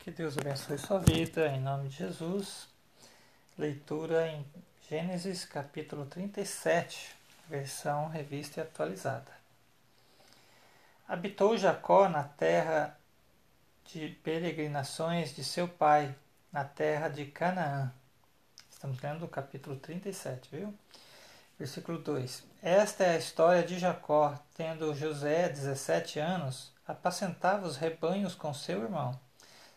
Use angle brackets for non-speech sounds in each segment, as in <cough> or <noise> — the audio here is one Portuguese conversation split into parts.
Que Deus abençoe sua vida, em nome de Jesus. Leitura em Gênesis capítulo 37, versão revista e atualizada. Habitou Jacó na terra de peregrinações de seu pai, na terra de Canaã. Estamos lendo o capítulo 37, viu? Versículo 2. Esta é a história de Jacó, tendo José 17 anos, apacentava os rebanhos com seu irmão.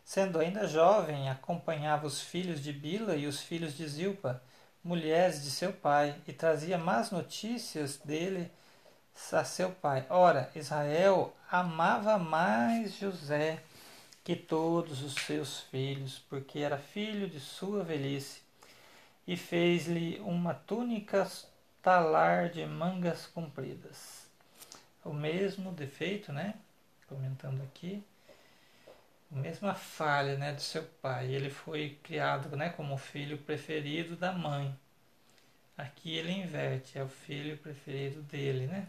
Sendo ainda jovem, acompanhava os filhos de Bila e os filhos de Zilpa, mulheres de seu pai, e trazia más notícias dele a seu pai. Ora, Israel amava mais José que todos os seus filhos, porque era filho de sua velhice, e fez-lhe uma túnica talar de mangas compridas. O mesmo defeito, né? Comentando aqui, mesma falha, né, do seu pai. Ele foi criado, né, como o filho preferido da mãe. Aqui ele inverte, é o filho preferido dele, né?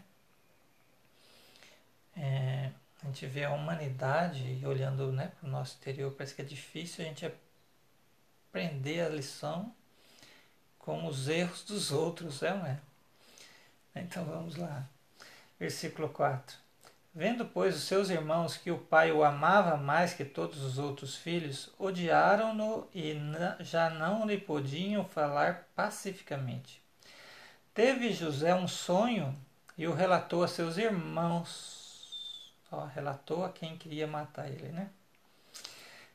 É, a gente vê a humanidade olhando né, para o nosso exterior, parece que é difícil a gente aprender a lição com os erros dos outros, é, não é? Então vamos lá. Versículo 4. Vendo, pois, os seus irmãos que o pai o amava mais que todos os outros filhos, odiaram-no e já não lhe podiam falar pacificamente. Teve José um sonho e o relatou a seus irmãos. Ó, relatou a quem queria matar ele, né?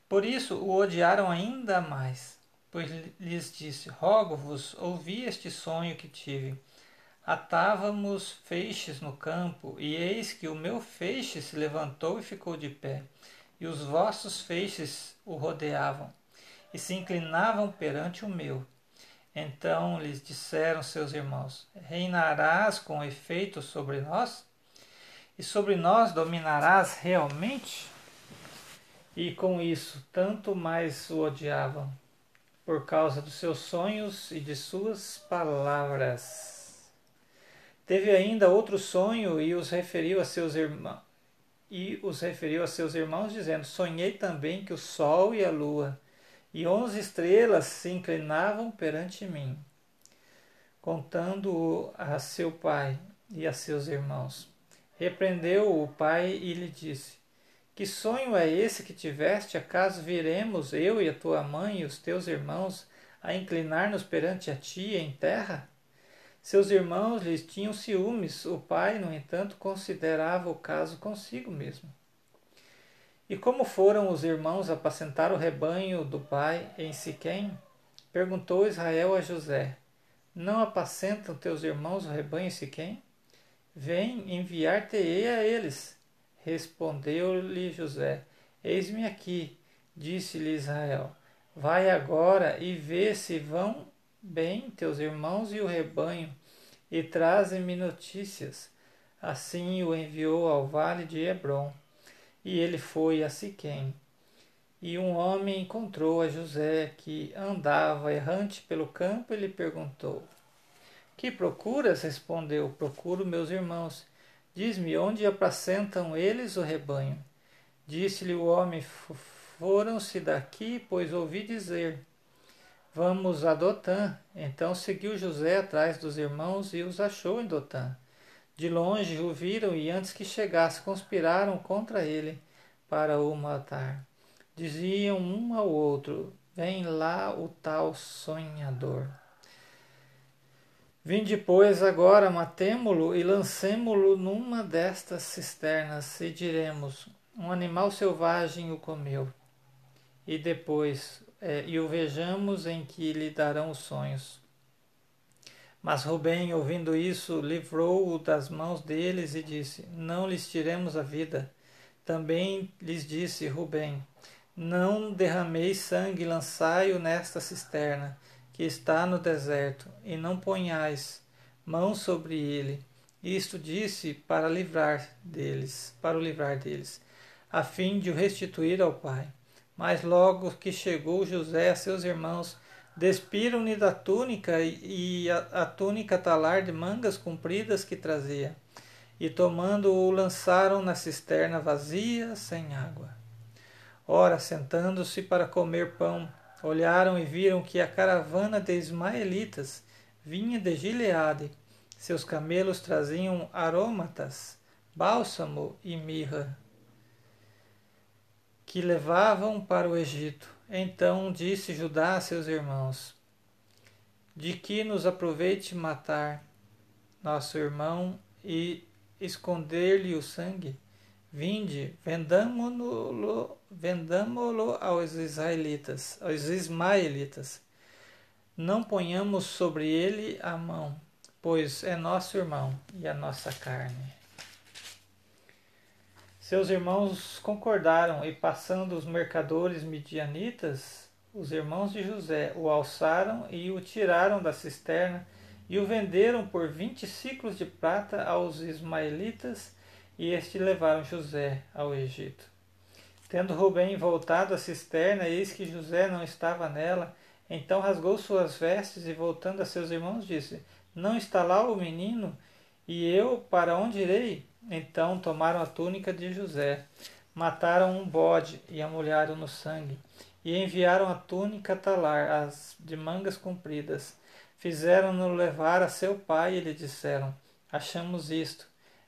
Por isso o odiaram ainda mais, pois lhes disse: Rogo-vos, ouvi este sonho que tive Atávamos feixes no campo, e eis que o meu feixe se levantou e ficou de pé, e os vossos feixes o rodeavam, e se inclinavam perante o meu. Então lhes disseram seus irmãos: Reinarás com efeito sobre nós? E sobre nós dominarás realmente? E com isso, tanto mais o odiavam, por causa dos seus sonhos e de suas palavras. Teve ainda outro sonho e os referiu a seus irmãos e os referiu a seus irmãos dizendo: Sonhei também que o sol e a lua e onze estrelas se inclinavam perante mim, contando-o a seu pai e a seus irmãos. Repreendeu o pai e lhe disse: Que sonho é esse que tiveste? Acaso viremos eu e a tua mãe e os teus irmãos a inclinar-nos perante a ti em terra? Seus irmãos lhes tinham ciúmes, o pai, no entanto, considerava o caso consigo mesmo. E como foram os irmãos apacentar o rebanho do pai em Siquém? Perguntou Israel a José: Não apacentam teus irmãos o rebanho em Siquém? Vem, enviar-te-ei a eles. Respondeu-lhe José: Eis-me aqui. Disse-lhe Israel: Vai agora e vê se vão bem teus irmãos e o rebanho, e trazem-me notícias. Assim o enviou ao vale de Hebron, e ele foi a Siquém. E um homem encontrou a José, que andava errante pelo campo, e lhe perguntou: Que procuras? Respondeu: Procuro meus irmãos. Diz-me onde apacentam eles o rebanho. Disse-lhe o homem: Foram-se daqui, pois ouvi dizer Vamos a Dotã. Então seguiu José atrás dos irmãos e os achou em Dotã. De longe o viram e antes que chegasse conspiraram contra ele para o matar. Diziam um ao outro: Vem lá o tal sonhador. Vinde, pois, agora, matemo-lo e lancemo-lo numa destas cisternas, e diremos: Um animal selvagem o comeu. E depois é, e o vejamos em que lhe darão os sonhos. Mas Rubem, ouvindo isso, livrou-o das mãos deles e disse: Não lhes tiremos a vida. Também lhes disse Rubem: Não derrameis sangue, lançai-o nesta cisterna, que está no deserto, e não ponhais mão sobre ele. Isto disse para livrar deles, para o livrar deles, a fim de o restituir ao pai. Mas logo que chegou José a seus irmãos, despiram-lhe da túnica e a, a túnica talar de mangas compridas que trazia, e tomando-o lançaram na cisterna vazia, sem água. Ora, sentando-se para comer pão, olharam e viram que a caravana de ismaelitas vinha de Gileade. Seus camelos traziam aromatas, bálsamo e mirra, que levavam para o Egito. Então disse Judá a seus irmãos: De que nos aproveite matar nosso irmão e esconder-lhe o sangue? Vinde, vendamo-lo vendamo aos israelitas, aos ismaelitas. Não ponhamos sobre ele a mão, pois é nosso irmão e a nossa carne. Seus irmãos concordaram e, passando os mercadores midianitas, os irmãos de José o alçaram e o tiraram da cisterna e o venderam por vinte ciclos de prata aos ismaelitas, e este levaram José ao Egito. Tendo Rubem voltado à cisterna, eis que José não estava nela, então rasgou suas vestes e, voltando a seus irmãos, disse: Não está lá o menino? E eu para onde irei? Então tomaram a túnica de José, mataram um bode e a molharam no sangue, e enviaram a túnica talar, as de mangas compridas. Fizeram-no levar a seu pai e lhe disseram: Achamos isto,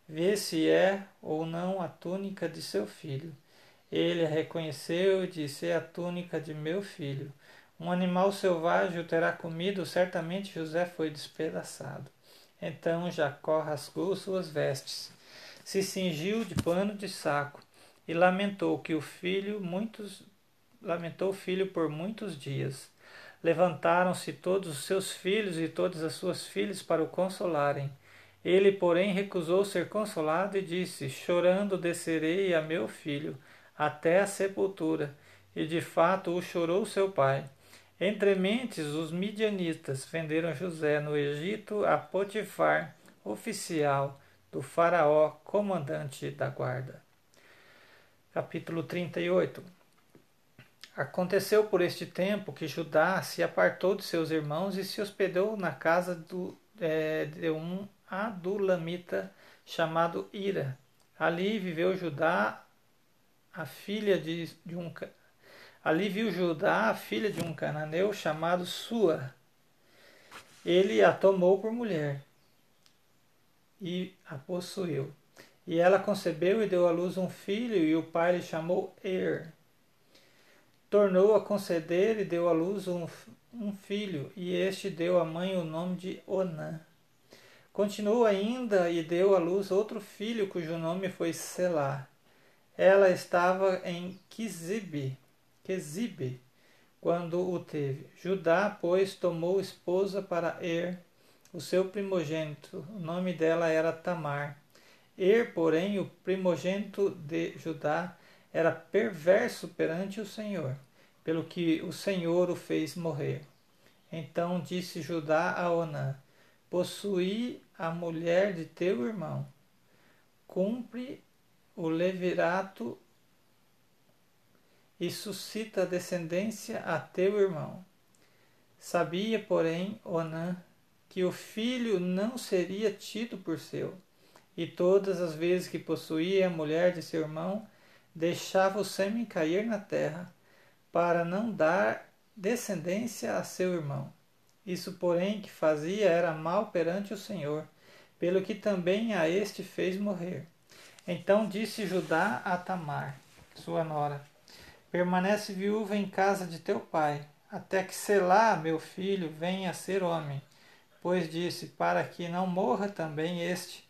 vê se é ou não a túnica de seu filho. Ele a reconheceu e disse: É a túnica de meu filho. Um animal selvagem o terá comido, certamente José foi despedaçado. Então Jacó rasgou suas vestes se cingiu de pano de saco e lamentou que o filho muitos lamentou o filho por muitos dias. Levantaram-se todos os seus filhos e todas as suas filhas para o consolarem. Ele, porém, recusou ser consolado e disse: Chorando descerei a meu filho até a sepultura. E de fato o chorou seu pai. Entre mentes, os midianitas venderam José no Egito a Potifar, oficial, do Faraó, comandante da guarda. Capítulo 38 Aconteceu por este tempo que Judá se apartou de seus irmãos e se hospedou na casa do, é, de um adulamita chamado Ira. Ali viveu Judá, a filha de, de um Ali viu Judá, a filha de um cananeu chamado Sua. Ele a tomou por mulher e a possuiu. E ela concebeu e deu à luz um filho, e o pai lhe chamou Er. Tornou a conceder e deu à luz um, um filho, e este deu à mãe o nome de Onã. Continuou ainda e deu à luz outro filho, cujo nome foi Selá. Ela estava em Quizibe, Quizibe quando o teve. Judá, pois, tomou esposa para Er, o seu primogênito. O nome dela era Tamar. Er, porém, o primogênito de Judá, era perverso perante o Senhor, pelo que o Senhor o fez morrer. Então disse Judá a Onã: Possuí a mulher de teu irmão. Cumpre o levirato e suscita descendência a teu irmão. Sabia, porém, Onã que o filho não seria tido por seu, e todas as vezes que possuía a mulher de seu irmão, deixava o sêmen cair na terra, para não dar descendência a seu irmão. Isso, porém, que fazia era mal perante o Senhor, pelo que também a este fez morrer. Então disse Judá a Tamar, sua nora: Permanece viúva em casa de teu pai, até que Selá, meu filho, venha a ser homem pois disse: Para que não morra também este,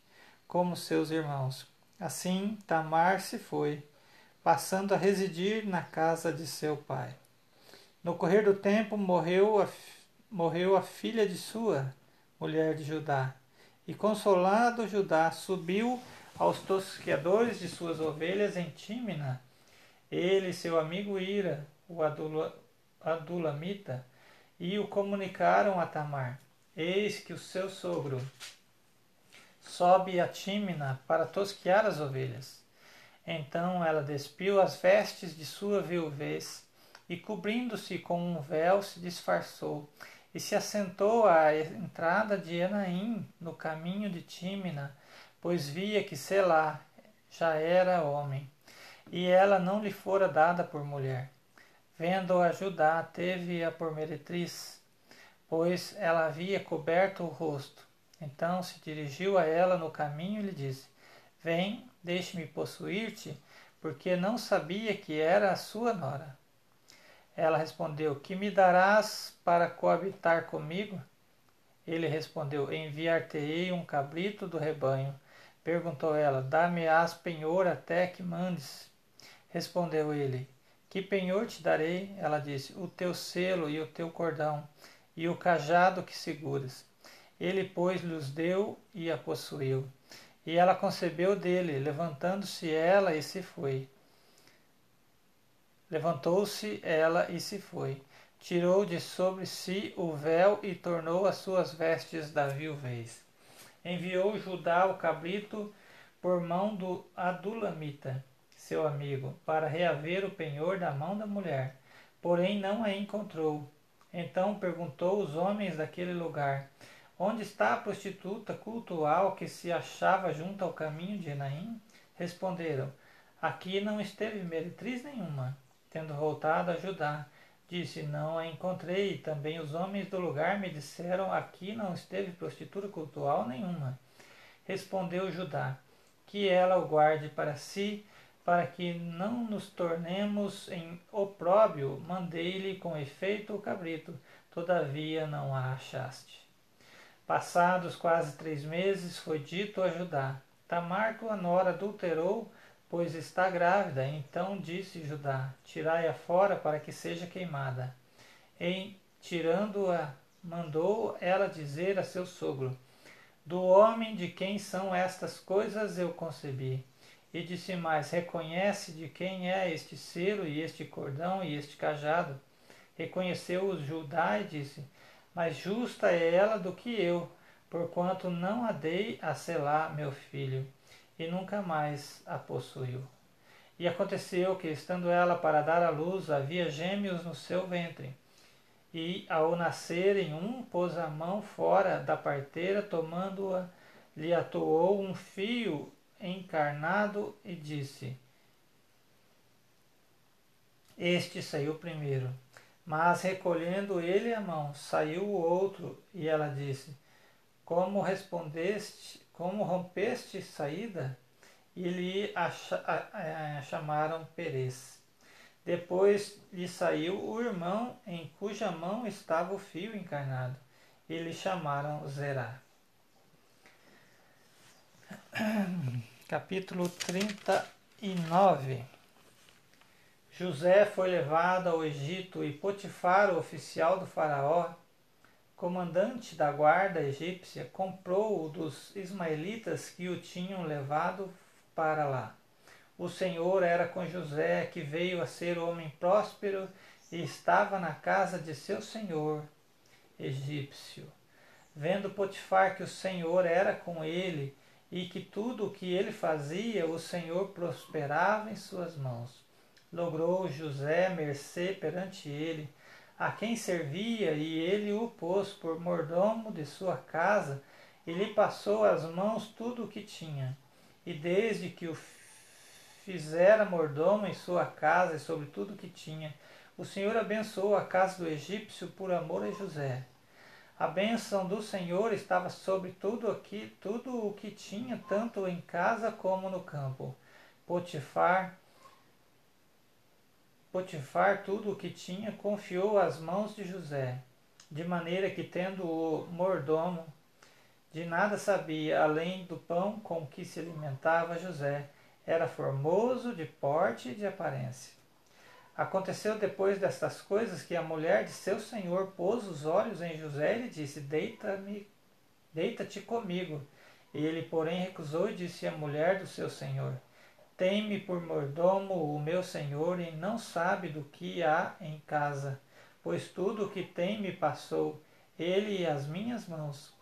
como seus irmãos. Assim Tamar se foi, passando a residir na casa de seu pai. No correr do tempo morreu a, morreu a filha de sua, mulher de Judá. E consolado Judá subiu aos tosqueadores de suas ovelhas em Tímina. Ele e seu amigo Ira, o Adulamita, e o comunicaram a Tamar. Eis que o seu sogro sobe a Tímina para tosquear as ovelhas. Então ela despiu as vestes de sua viuvez e, cobrindo-se com um véu, se disfarçou e se assentou à entrada de Enaim, no caminho de Tímina, pois via que Selá já era homem. e ela não lhe fora dada por mulher. Vendo-a Judá, teve-a por meretriz, pois ela havia coberto o rosto. Então se dirigiu a ela no caminho e lhe disse: Vem, deixe-me possuir-te, porque não sabia que era a sua nora. Ela respondeu: Que me darás para coabitar comigo? Ele respondeu: Enviar-te-ei um cabrito do rebanho. Perguntou ela: Dá-me-ás penhor até que mandes. Respondeu ele: Que penhor te darei? Ela disse: O teu selo e o teu cordão, e o cajado que seguras. Ele, pois, lhes deu e a possuiu. E ela concebeu dele, levantando-se ela e se foi. Levantou-se ela e se foi. Tirou de sobre si o véu e tornou as suas vestes da viuvez. Enviou Judá o cabrito por mão do Adulamita, seu amigo, para reaver o penhor da mão da mulher. Porém não a encontrou. Então perguntou os homens daquele lugar: Onde está a prostituta cultual que se achava junto ao caminho de Enaim? Responderam: Aqui não esteve meretriz nenhuma. Tendo voltado a Judá, disse: Não a encontrei. Também os homens do lugar me disseram: Aqui não esteve prostituta cultual nenhuma. Respondeu Judá: Que ela o guarde para si, para que não nos tornemos em opróbio. Mandei-lhe com efeito o cabrito, todavia não a achaste. Passados quase três meses, foi dito a Judá: Tamar, tua nora, adulterou, pois está grávida. Então disse Judá: Tirai-a fora para que seja queimada. Em tirando-a, mandou ela dizer a seu sogro: Do homem de quem são estas coisas eu concebi. E disse mais: Reconhece de quem é este selo e este cordão e este cajado. Reconheceu-os Judá e disse: mais justa é ela do que eu, porquanto não a dei a selar meu filho, e nunca mais a possuiu. E aconteceu que, estando ela para dar à luz, havia gêmeos no seu ventre. E, ao nascerem, um pôs a mão fora da parteira, tomando-a, lhe atuou um fio encarnado e disse: Este saiu primeiro. Mas recolhendo ele a mão, saiu o outro, e ela disse: Como respondeste, como rompeste saída? E lhe chamaram Perez. Depois lhe saiu o irmão, em cuja mão estava o fio encarnado, e lhe chamaram Zerá. <clears throat> Capítulo 39 José foi levado ao Egito e Potifar, o oficial do faraó, comandante da guarda egípcia, comprou-o dos ismaelitas que o tinham levado para lá. O Senhor era com José, que veio a ser homem próspero e estava na casa de seu senhor egípcio. Vendo Potifar que o Senhor era com ele e que tudo o que ele fazia, o Senhor prosperava em suas mãos logrou José mercê perante ele, a quem servia, e ele o pôs por mordomo de sua casa, e lhe passou às mãos tudo o que tinha. E desde que o fizera mordomo em sua casa e sobre tudo o que tinha, o Senhor abençoou a casa do egípcio por amor a José. A bênção do Senhor estava sobre tudo aqui, tudo o que tinha, tanto em casa como no campo. Potifar, Potifar tudo o que tinha confiou às mãos de José, de maneira que, tendo o mordomo, de nada sabia além do pão com que se alimentava José. Era formoso de porte e de aparência. Aconteceu depois destas coisas que a mulher de seu senhor pôs os olhos em José e lhe disse: Deita-me, deita-te comigo. Ele, porém, recusou e disse à mulher do seu senhor: tem-me por mordomo o meu senhor e não sabe do que há em casa, pois tudo o que tem me passou, ele e as minhas mãos.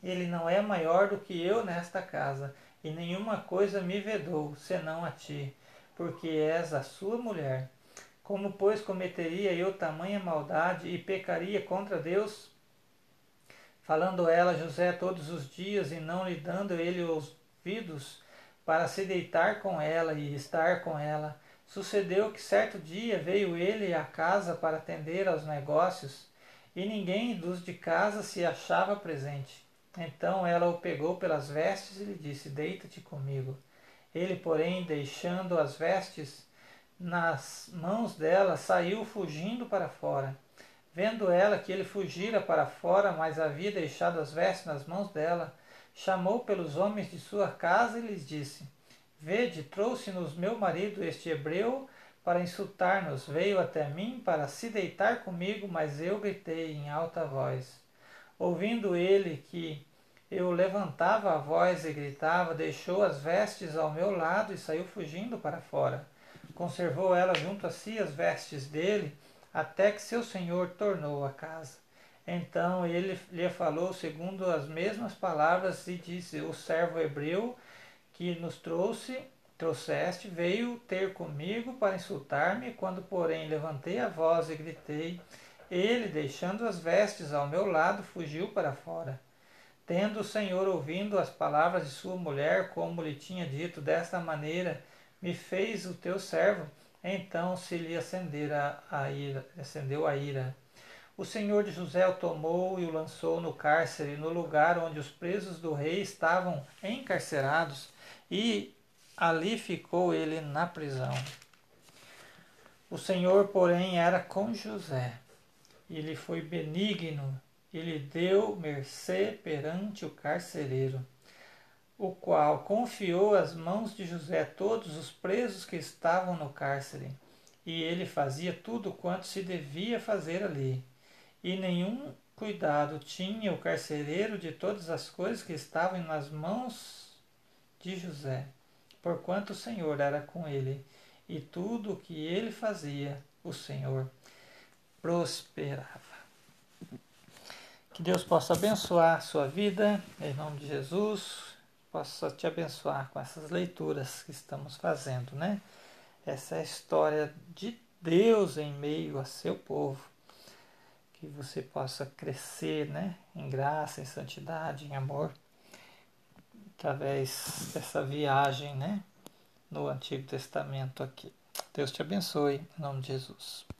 Ele não é maior do que eu nesta casa, e nenhuma coisa me vedou, senão a ti, porque és a sua mulher. Como, pois, cometeria eu tamanha maldade e pecaria contra Deus? Falando ela José todos os dias e não lhe dando ele ouvidos, para se deitar com ela e estar com ela. Sucedeu que certo dia veio ele à casa para atender aos negócios, e ninguém dos de casa se achava presente. Então ela o pegou pelas vestes e lhe disse: Deita-te comigo. Ele, porém, deixando as vestes nas mãos dela, saiu fugindo para fora. Vendo ela que ele fugira para fora, mas havia deixado as vestes nas mãos dela, chamou pelos homens de sua casa e lhes disse: Vede, trouxe-nos meu marido, este hebreu, para insultar-nos. Veio até mim para se deitar comigo, mas eu gritei em alta voz. Ouvindo ele que eu levantava a voz e gritava, deixou as vestes ao meu lado e saiu fugindo para fora. Conservou ela junto a si as vestes dele, até que seu senhor tornou a casa. Então ele lhe falou segundo as mesmas palavras e disse: O servo hebreu que nos trouxe, trouxeste, veio ter comigo para insultar-me. Quando, porém, levantei a voz e gritei, ele, deixando as vestes ao meu lado, fugiu para fora. Tendo o Senhor ouvindo as palavras de sua mulher, como lhe tinha dito, desta maneira me fez o teu servo, então se lhe acendera a ira, acendeu a ira. O senhor de José o tomou e o lançou no cárcere, no lugar onde os presos do rei estavam encarcerados, e ali ficou ele na prisão. O Senhor, porém, era com José. Ele foi benigno e lhe deu mercê perante o carcereiro, o qual confiou às mãos de José todos os presos que estavam no cárcere, e ele fazia tudo quanto se devia fazer ali. E nenhum cuidado tinha o carcereiro de todas as coisas que estavam nas mãos de José, porquanto o Senhor era com ele, e tudo o que ele fazia, o Senhor prosperava. Que Deus possa abençoar a sua vida, em nome de Jesus, possa te abençoar com essas leituras que estamos fazendo, né? Essa é a história de Deus em meio a seu povo. Que você possa crescer, né? Em graça, em santidade, em amor através dessa viagem né, no Antigo Testamento aqui. Deus te abençoe, em nome de Jesus.